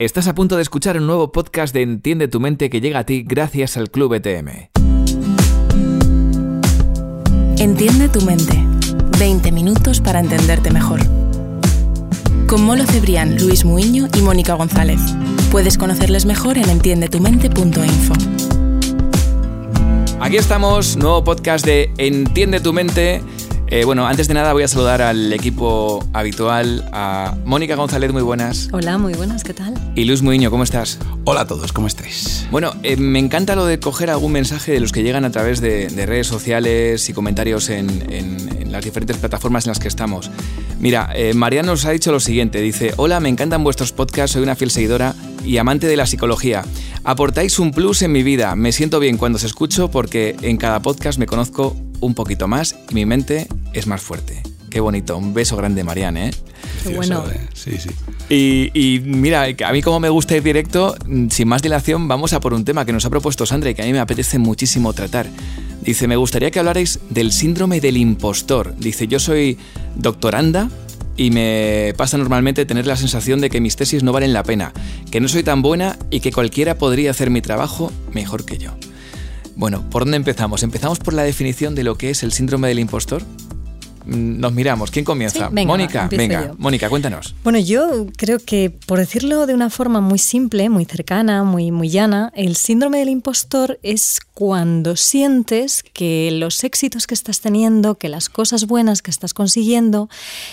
Estás a punto de escuchar un nuevo podcast de Entiende tu mente que llega a ti gracias al Club ETM. Entiende tu mente. 20 minutos para entenderte mejor. Con Molo Cebrián, Luis Muiño y Mónica González. Puedes conocerles mejor en entiendetumente.info. Aquí estamos, nuevo podcast de Entiende tu mente. Eh, bueno, antes de nada voy a saludar al equipo habitual, a Mónica González, muy buenas. Hola, muy buenas, ¿qué tal? Y Luz Muiño, ¿cómo estás? Hola a todos, ¿cómo estáis? Bueno, eh, me encanta lo de coger algún mensaje de los que llegan a través de, de redes sociales y comentarios en, en, en, las diferentes plataformas en las que estamos. Mira, eh, Mariano nos ha dicho lo siguiente, dice, hola, me encantan vuestros podcasts, soy una fiel seguidora y amante de la psicología. Aportáis un plus en mi vida, me siento bien cuando os escucho porque en cada podcast me conozco un poquito más y mi mente es más fuerte. Qué bonito, un beso grande, Marianne, ¿eh? Qué bueno. ¿eh? Sí, sí. Y, y, mira, a mí como me gusta ir directo, sin más dilación, vamos a por un tema que nos ha propuesto Sandra y que a mí me apetece muchísimo tratar. Dice, me gustaría que hablarais del síndrome del impostor. Dice, yo soy doctoranda y me pasa normalmente tener la sensación de que mis tesis no valen la pena, que no soy tan buena y que cualquiera podría hacer mi trabajo mejor que yo. Bueno, ¿por dónde empezamos? ¿Empezamos por la definición de lo que es el síndrome del impostor? Nos miramos. ¿Quién comienza? Sí, venga, Mónica, venga. yo. Mónica, cuéntanos. Bueno, yo creo que, por decirlo de una forma muy simple, muy cercana, muy, muy llana, el síndrome del impostor es cuando sientes que los éxitos que estás teniendo, que las cosas buenas que estás consiguiendo,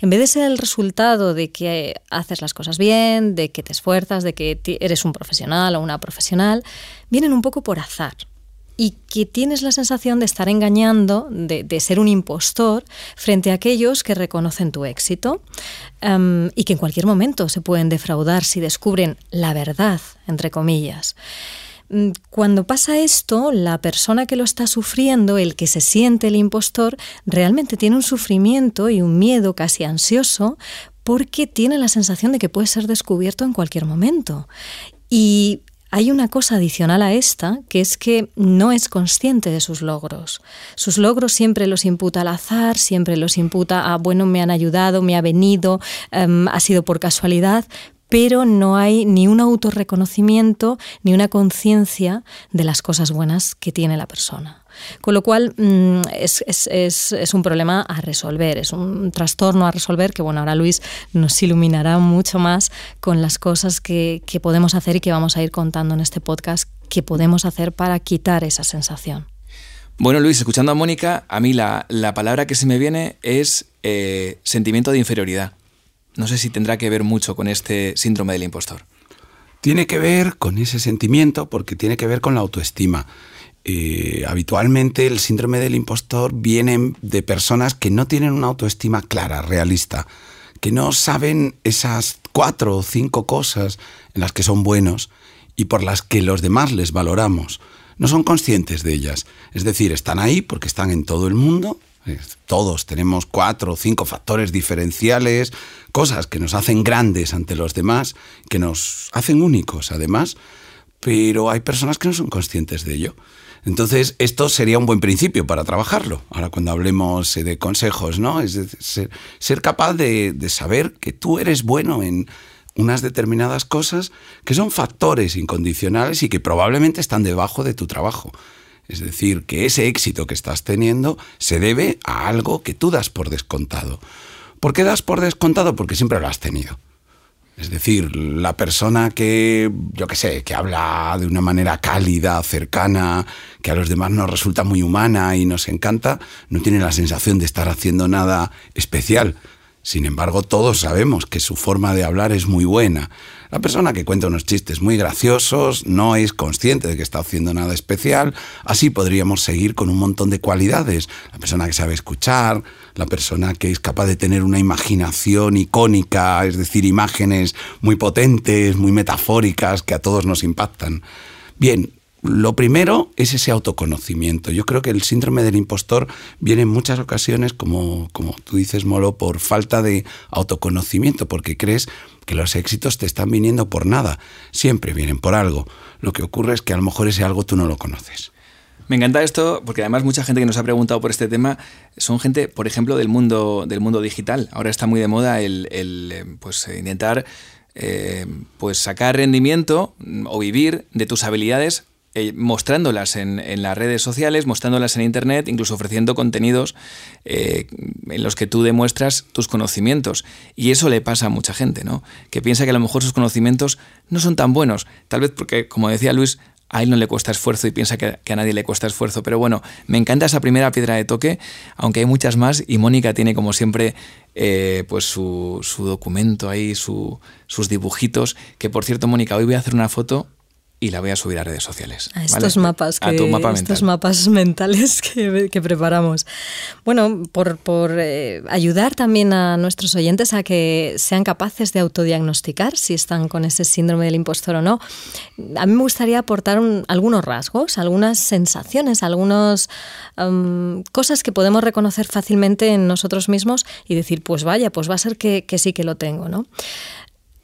en vez de ser el resultado de que haces las cosas bien, de que te esfuerzas, de que eres un profesional o una profesional, vienen un poco por azar y que tienes la sensación de estar engañando, de, de, ser un impostor frente a aquellos que reconocen tu éxito um, y que en cualquier momento se pueden defraudar si descubren la verdad, entre comillas. Cuando pasa esto, la persona que lo está sufriendo, el que se siente el impostor, realmente tiene un sufrimiento y un miedo casi ansioso porque tiene la sensación de que puede ser descubierto en cualquier momento. Y hay una cosa adicional a esta, que es que no es consciente de sus logros. Sus logros siempre los imputa al azar, siempre los imputa a, bueno, me han ayudado, me ha venido, um, ha sido por casualidad, pero no hay ni un autorreconocimiento ni una conciencia de las cosas buenas que tiene la persona. Con lo cual mmm, es, es, es, es, un problema a resolver, es un trastorno a resolver que, bueno, ahora Luis nos iluminará mucho más con las cosas que, que podemos hacer y que vamos a ir contando en este podcast que podemos hacer para quitar esa sensación. Bueno, Luis, escuchando a Mónica, a mí la, la palabra que se me viene es eh, sentimiento de inferioridad. No sé si tendrá que ver mucho con este síndrome del impostor. Tiene que ver con ese sentimiento porque tiene que ver con la autoestima. Eh, habitualmente el síndrome del impostor viene de personas que no tienen una autoestima clara, realista, que no saben esas cuatro o cinco cosas en las que son buenos y por las que los demás les valoramos. No son conscientes de ellas. Es decir, están ahí porque están en todo el mundo. Todos tenemos cuatro o cinco factores diferenciales, cosas que nos hacen grandes ante los demás, que nos hacen únicos además, pero hay personas que no son conscientes de ello. Entonces, esto sería un buen principio para trabajarlo. Ahora, cuando hablemos de consejos, ¿no? Es ser, ser capaz de, de saber que tú eres bueno en unas determinadas cosas que son factores incondicionales y que probablemente están debajo de tu trabajo. Es decir, que ese éxito que estás teniendo se debe a algo que tú das por descontado. ¿Por qué das por descontado? Porque siempre lo has tenido. Es decir, la persona que, yo qué sé, que habla de una manera cálida, cercana, que a los demás nos resulta muy humana y nos encanta, no tiene la sensación de estar haciendo nada especial. Sin embargo, todos sabemos que su forma de hablar es muy buena. La persona que cuenta unos chistes muy graciosos no es consciente de que está haciendo nada especial. Así podríamos seguir con un montón de cualidades. La persona que sabe escuchar, la persona que es capaz de tener una imaginación icónica, es decir, imágenes muy potentes, muy metafóricas, que a todos nos impactan. Bien, lo primero es ese autoconocimiento. Yo creo que el síndrome del impostor viene en muchas ocasiones, como, como tú dices, Molo, por falta de autoconocimiento, porque crees que los éxitos te están viniendo por nada. Siempre vienen por algo. Lo que ocurre es que a lo mejor ese algo tú no lo conoces. Me encanta esto porque además mucha gente que nos ha preguntado por este tema son gente, por ejemplo, del mundo, del mundo digital. Ahora está muy de moda el, eh, pues, intentar eh, pues sacar rendimiento o vivir de tus habilidades eh, mostrándolas en, las redes sociales, mostrándolas en Internet, incluso ofreciendo contenidos eh, en los que tú demuestras tus conocimientos. Y eso le pasa a mucha gente, ¿no? Que piensa que a lo mejor sus conocimientos no son tan buenos. Tal vez porque, como decía Luis, a él no le cuesta esfuerzo y piensa que, a nadie le cuesta esfuerzo. Pero bueno, me encanta esa primera piedra de toque, aunque hay muchas más y Mónica tiene como siempre eh, pues su, documento ahí, sus dibujitos, que por cierto Mónica, hoy voy a hacer una foto y la voy a subir a redes sociales. A estos mapas, que, estos mapas mentales que, preparamos. Bueno, por, eh, ayudar también a nuestros oyentes a que sean capaces de autodiagnosticar si están con ese síndrome del impostor o no, a mí me gustaría aportar algunos rasgos, algunas sensaciones, algunas cosas que podemos reconocer fácilmente en nosotros mismos y decir, pues vaya, pues va a ser que, que sí que lo tengo, ¿no?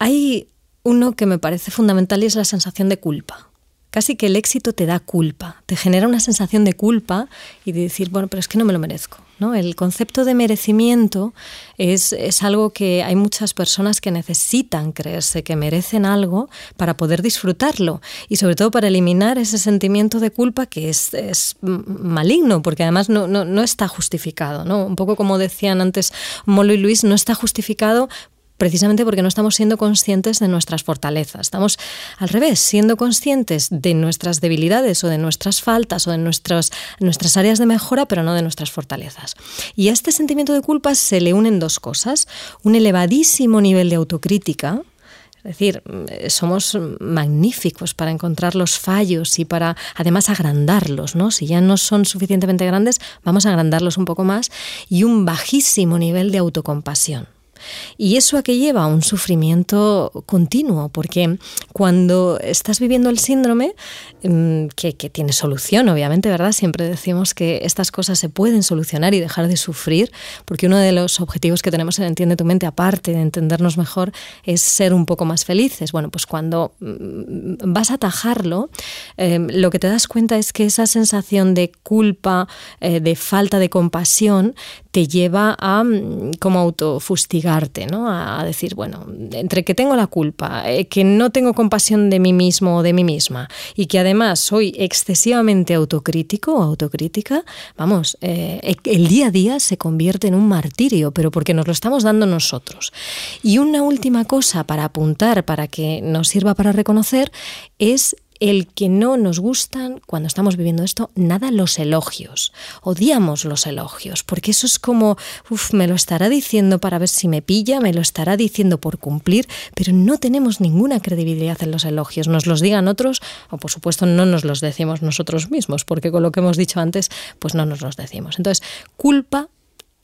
Hay uno que me parece fundamental es la sensación de culpa. Casi que el éxito te da culpa, te genera una sensación de culpa y de decir, bueno, pero es que no me lo merezco. ¿no? El concepto de merecimiento es, es, algo que hay muchas personas que necesitan creerse que merecen algo para poder disfrutarlo y sobre todo para eliminar ese sentimiento de culpa que es, es maligno, porque además no, no, no está justificado. ¿no? Un poco como decían antes Molo y Luis, no está justificado precisamente porque no estamos siendo conscientes de nuestras fortalezas. Estamos al revés, siendo conscientes de nuestras debilidades o de nuestras faltas o de nuestras áreas de mejora, pero no de nuestras fortalezas. Y a este sentimiento de culpa se le unen dos cosas. Un elevadísimo nivel de autocrítica, es decir, somos magníficos para encontrar los fallos y para además agrandarlos, ¿no? Si ya no son suficientemente grandes, vamos a agrandarlos un poco más y un bajísimo nivel de autocompasión. Y eso a qué lleva? A un sufrimiento continuo, porque cuando estás viviendo el síndrome, mm, que, tiene solución, obviamente, ¿verdad? Siempre decimos que estas cosas se pueden solucionar y dejar de sufrir, porque uno de los objetivos que tenemos en Entiende tu mente, aparte de entendernos mejor, es ser un poco más felices. Bueno, pues cuando mm, vas a atajarlo, em, lo que te das cuenta es que esa sensación de culpa, eh, de falta de compasión, te lleva a mm, como ¿no? A, decir, bueno, entre que tengo la culpa, eh, que no tengo compasión de mí mismo o de mí misma y que además soy excesivamente autocrítico o autocrítica, vamos, eh, e, el día a día se convierte en un martirio, pero porque nos lo estamos dando nosotros. Y una última cosa para apuntar, para que nos sirva para reconocer, es el que no nos gustan cuando estamos viviendo esto nada los elogios. Odiamos los elogios, porque eso es como, uff, me lo estará diciendo para ver si me pilla, me lo estará diciendo por cumplir, pero no tenemos ninguna credibilidad en los elogios. Nos los digan otros o por supuesto no nos los decimos nosotros mismos, porque con lo que hemos dicho antes, pues no nos los decimos. Entonces, culpa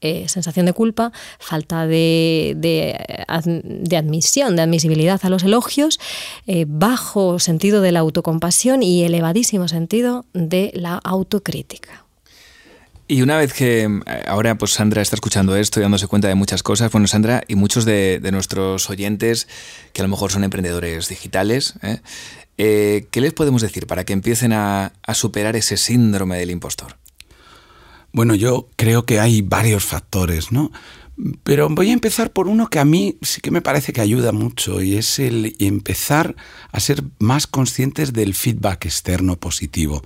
eh, sensación de culpa, falta de, admisión, de admisibilidad a los elogios, eh, bajo sentido de la autocompasión y elevadísimo sentido de la autocrítica. Y una vez que eh, ahora pues Sandra está escuchando esto y dándose cuenta de muchas cosas, bueno Sandra y muchos de, nuestros oyentes que a lo mejor son emprendedores digitales, ¿qué les podemos decir para que empiecen a superar ese síndrome del impostor? Bueno, yo creo que hay varios factores, ¿no? Pero voy a empezar por uno que a mí sí que me parece que ayuda mucho y es el empezar a ser más conscientes del feedback externo positivo.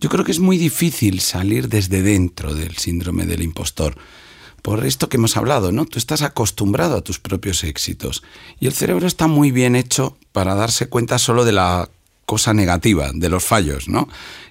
Yo creo que es muy difícil salir desde dentro del síndrome del impostor. Por esto que hemos hablado, ¿no? Tú estás acostumbrado a tus propios éxitos y el cerebro está muy bien hecho para darse cuenta solo de la cosa negativa de los fallos, ¿no?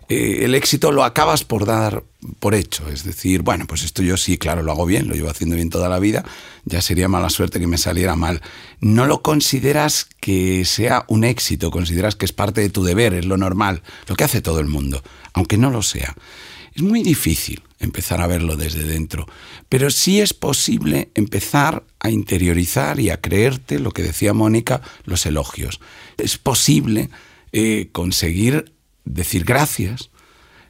Eh, el éxito lo acabas por dar por hecho, es decir, bueno, pues esto yo sí, claro, lo hago bien, lo llevo haciendo bien toda la vida, ya sería mala suerte que me saliera mal. No lo consideras que sea un éxito, consideras que es parte de tu deber, es lo normal, lo que hace todo el mundo, aunque no lo sea. Es muy difícil empezar a verlo desde dentro, pero sí es posible empezar a interiorizar y a creerte lo que decía Mónica, los elogios. Es posible conseguir decir gracias,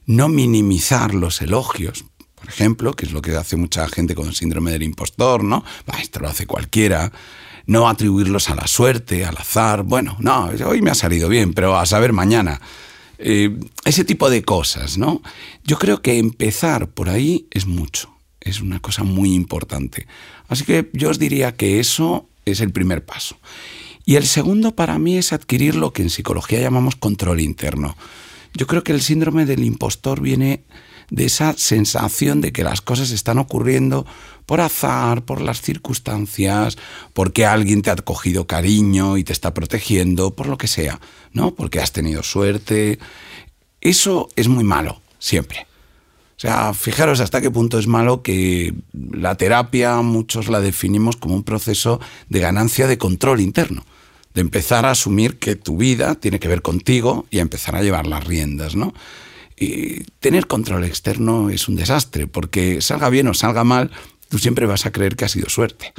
no minimizar los elogios, por ejemplo, que es lo que hace mucha gente con el síndrome del impostor, ¿no? esto lo hace cualquiera. No atribuirlos a la suerte, al azar. Bueno, no, hoy me ha salido bien, pero a saber mañana. Eh, ese tipo de cosas, ¿no? Yo creo que empezar por ahí es mucho, es una cosa muy importante. Así que yo os diría que eso es el primer paso. Y el segundo para mí es adquirir lo que en psicología llamamos control interno. Yo creo que el síndrome del impostor viene de esa sensación de que las cosas están ocurriendo por azar, por las circunstancias, porque alguien te ha cogido cariño y te está protegiendo, por lo que sea, ¿no? Porque has tenido suerte. Eso es muy malo, siempre. O sea, fijaros hasta qué punto es malo que la terapia muchos la definimos como un proceso de ganancia de control interno de empezar a asumir que tu vida tiene que ver contigo y a empezar a llevar las riendas, ¿no? Y tener control externo es un desastre, porque salga bien o salga mal, tú siempre vas a creer que ha sido suerte.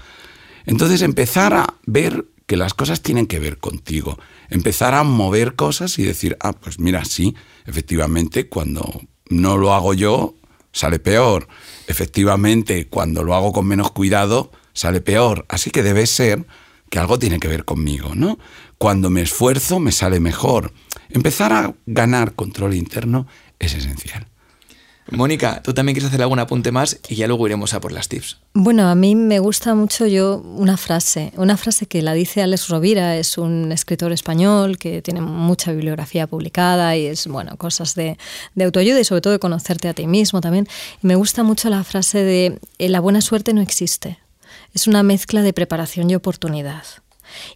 Entonces empezar a ver que las cosas tienen que ver contigo, empezar a mover cosas y decir, ah, pues mira, sí, efectivamente, cuando no lo hago yo, sale peor. Efectivamente, cuando lo hago con menos cuidado, sale peor. Así que debe ser que algo tiene que ver conmigo, ¿no? Cuando me esfuerzo me sale mejor. Empezar a ganar control interno es esencial. Mónica, tú también quieres hacer algún apunte más y ya luego iremos a por las tips. Bueno, a mí me gusta mucho yo una frase, una frase que la dice Alex Rovira, es un escritor español que tiene mucha bibliografía publicada y es, bueno, cosas de, de autoayuda y sobre todo de conocerte a ti mismo también. Y me gusta mucho la frase de eh, la buena suerte no existe, es una mezcla de preparación y oportunidad.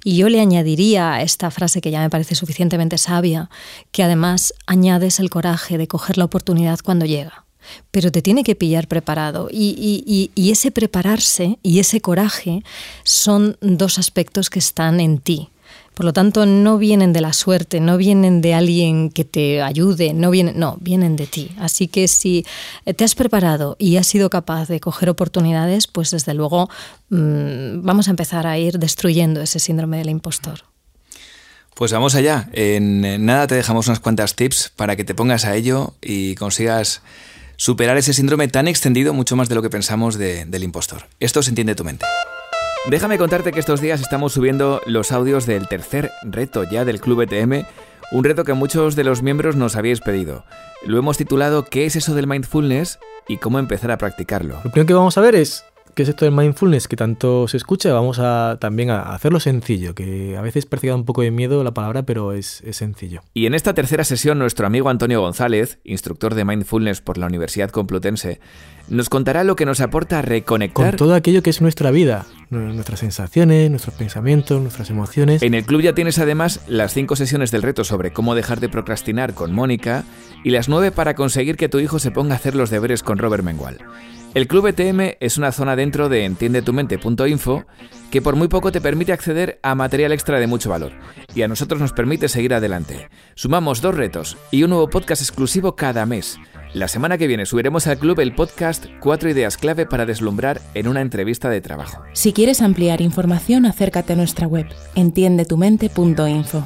Y yo le añadiría a esta frase que ya me parece suficientemente sabia, que además añades el coraje de coger la oportunidad cuando llega. Pero te tiene que pillar preparado. Y, y ese prepararse y ese coraje son dos aspectos que están en ti. Por lo tanto, no vienen de la suerte, no vienen de alguien que te ayude, no vienen, no, vienen de ti. Así que si te has preparado y has sido capaz de coger oportunidades, pues desde luego mm, vamos a empezar a ir destruyendo ese síndrome del impostor. Pues vamos allá. En nada te dejamos unas cuantas tips para que te pongas a ello y consigas superar ese síndrome tan extendido, mucho más de lo que pensamos del impostor. Esto se entiende tu mente. Déjame contarte que estos días estamos subiendo los audios del tercer reto ya del Club ETM, un reto que muchos de los miembros nos habéis pedido. Lo hemos titulado ¿Qué es eso del mindfulness? y cómo empezar a practicarlo. Lo primero que vamos a ver es qué es esto del mindfulness que tanto se escucha, vamos a también a hacerlo sencillo, que a veces percibe un poco de miedo la palabra, pero es, es, sencillo. Y en esta tercera sesión, nuestro amigo Antonio González, instructor de mindfulness por la Universidad Complutense, nos contará lo que nos aporta reconectar con todo aquello que es nuestra vida, nuestras sensaciones, nuestros pensamientos, nuestras emociones. En el club ya tienes además las cinco sesiones del reto sobre cómo dejar de procrastinar con Mónica y las nueve para conseguir que tu hijo se ponga a hacer los deberes con Robert Mengual. El Club ETM es una zona dentro de entiendetumente.info que por muy poco te permite acceder a material extra de mucho valor y a nosotros nos permite seguir adelante. Sumamos dos retos y un nuevo podcast exclusivo cada mes. La semana que viene subiremos al club el podcast Cuatro ideas clave para deslumbrar en una entrevista de trabajo. Si quieres ampliar información, acércate a nuestra web entiendetumente.info.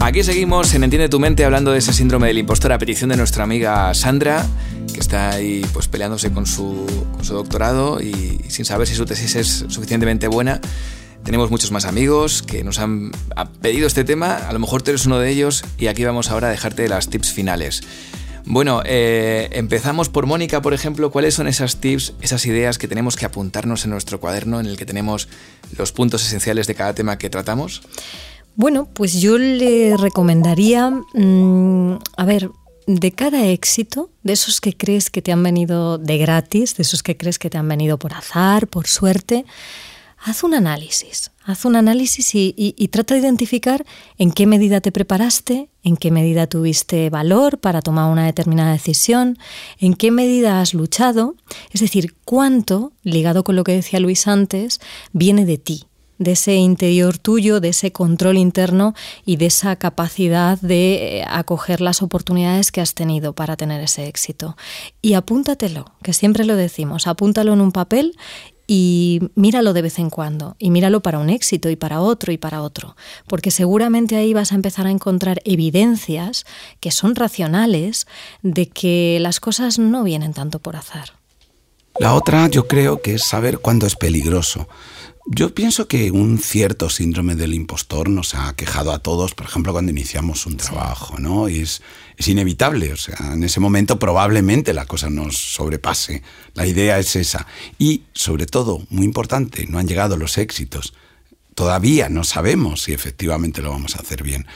Aquí seguimos en Entiende tu mente hablando de ese síndrome del impostor a petición de nuestra amiga Sandra, que está ahí pues peleándose con su, doctorado y, sin saber si su tesis es suficientemente buena. Tenemos muchos más amigos que nos han pedido este tema, a lo mejor tú eres uno de ellos y aquí vamos ahora a dejarte las tips finales. Bueno, eh, empezamos por Mónica, por ejemplo. ¿Cuáles son esas tips, esas ideas que tenemos que apuntarnos en nuestro cuaderno en el que tenemos los puntos esenciales de cada tema que tratamos? Bueno, pues yo le recomendaría, mm, a ver, de cada éxito, de esos que crees que te han venido de gratis, de esos que crees que te han venido por azar, por suerte, haz un análisis, haz un análisis y, trata de identificar en qué medida te preparaste, en qué medida tuviste valor para tomar una determinada decisión, en qué medida has luchado, es decir, cuánto, ligado con lo que decía Luis antes, viene de ti, de ese interior tuyo, de ese control interno y de esa capacidad de eh, acoger las oportunidades que has tenido para tener ese éxito. Y apúntatelo, que siempre lo decimos, apúntalo en un papel y míralo de vez en cuando, y míralo para un éxito y para otro y para otro, porque seguramente ahí vas a empezar a encontrar evidencias que son racionales de que las cosas no vienen tanto por azar. La otra yo creo que es saber cuándo es peligroso. Yo pienso que un cierto síndrome del impostor nos ha quejado a todos, por ejemplo, cuando iniciamos un trabajo, ¿no? Y es, es inevitable, o sea, en ese momento probablemente la cosa nos sobrepase. La idea es esa. Y, sobre todo, muy importante, no han llegado los éxitos. Todavía no sabemos si efectivamente lo vamos a hacer bien.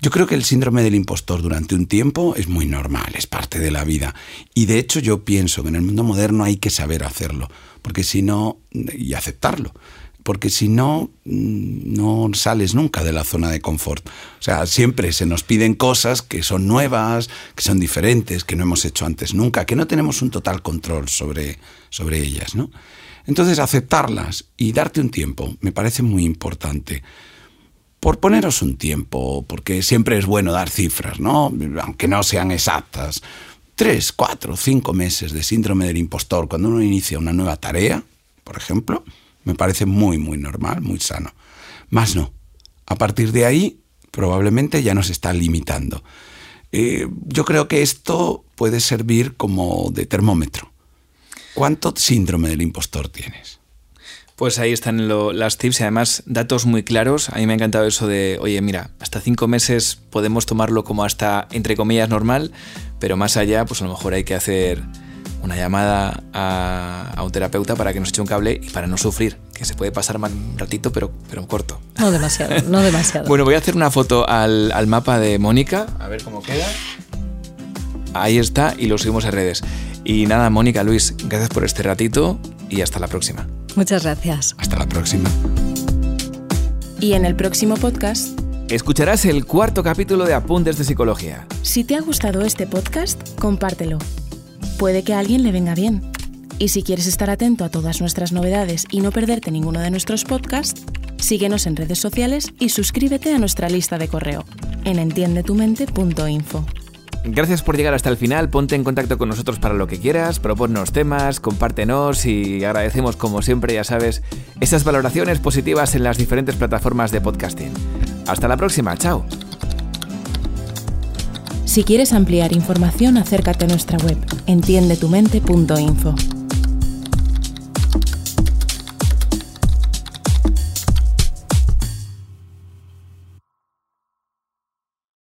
Yo creo que el síndrome del impostor durante un tiempo es muy normal, es parte de la vida. Y de hecho yo pienso que en el mundo moderno hay que saber hacerlo, porque si no, y aceptarlo porque si no, mm, no sales nunca de la zona de confort. O sea, siempre se nos piden cosas que son nuevas, que son diferentes, que no hemos hecho antes nunca, que no tenemos un total control sobre, sobre ellas, ¿no? Entonces, aceptarlas y darte un tiempo me parece muy importante. Por poneros un tiempo, porque siempre es bueno dar cifras, ¿no? Aunque no sean exactas. Tres, cuatro, cinco meses de síndrome del impostor cuando uno inicia una nueva tarea, por ejemplo, me parece muy, muy normal, muy sano. Más no. A partir de ahí, probablemente ya nos está limitando. Eh, yo creo que esto puede servir como de termómetro. ¿Cuánto síndrome del impostor tienes? Pues ahí están las tips y además datos muy claros. A mí me ha encantado eso de, oye, mira, hasta cinco meses podemos tomarlo como hasta, entre comillas, normal, pero más allá, pues a lo mejor hay que hacer una llamada a, un terapeuta para que nos eche un cable y para no sufrir, que se puede pasar mal un ratito, pero, pero corto. No demasiado, no demasiado. bueno, voy a hacer una foto al, al mapa de Mónica, a ver cómo queda. Ahí está y lo subimos a redes. Y nada, Mónica, Luis, gracias por este ratito y hasta la próxima. Muchas gracias. Hasta la próxima. Y en el próximo podcast escucharás el cuarto capítulo de Apuntes de Psicología. Si te ha gustado este podcast, compártelo puede que a alguien le venga bien. Y si quieres estar atento a todas nuestras novedades y no perderte ninguno de nuestros podcasts, síguenos en redes sociales y suscríbete a nuestra lista de correo en entiendetumente.info. Gracias por llegar hasta el final, ponte en contacto con nosotros para lo que quieras, proponnos temas, compártenos y agradecemos como siempre, ya sabes, esas valoraciones positivas en las diferentes plataformas de podcasting. Hasta la próxima, chao. Si quieres ampliar información, acércate a nuestra web entiendetumente.info.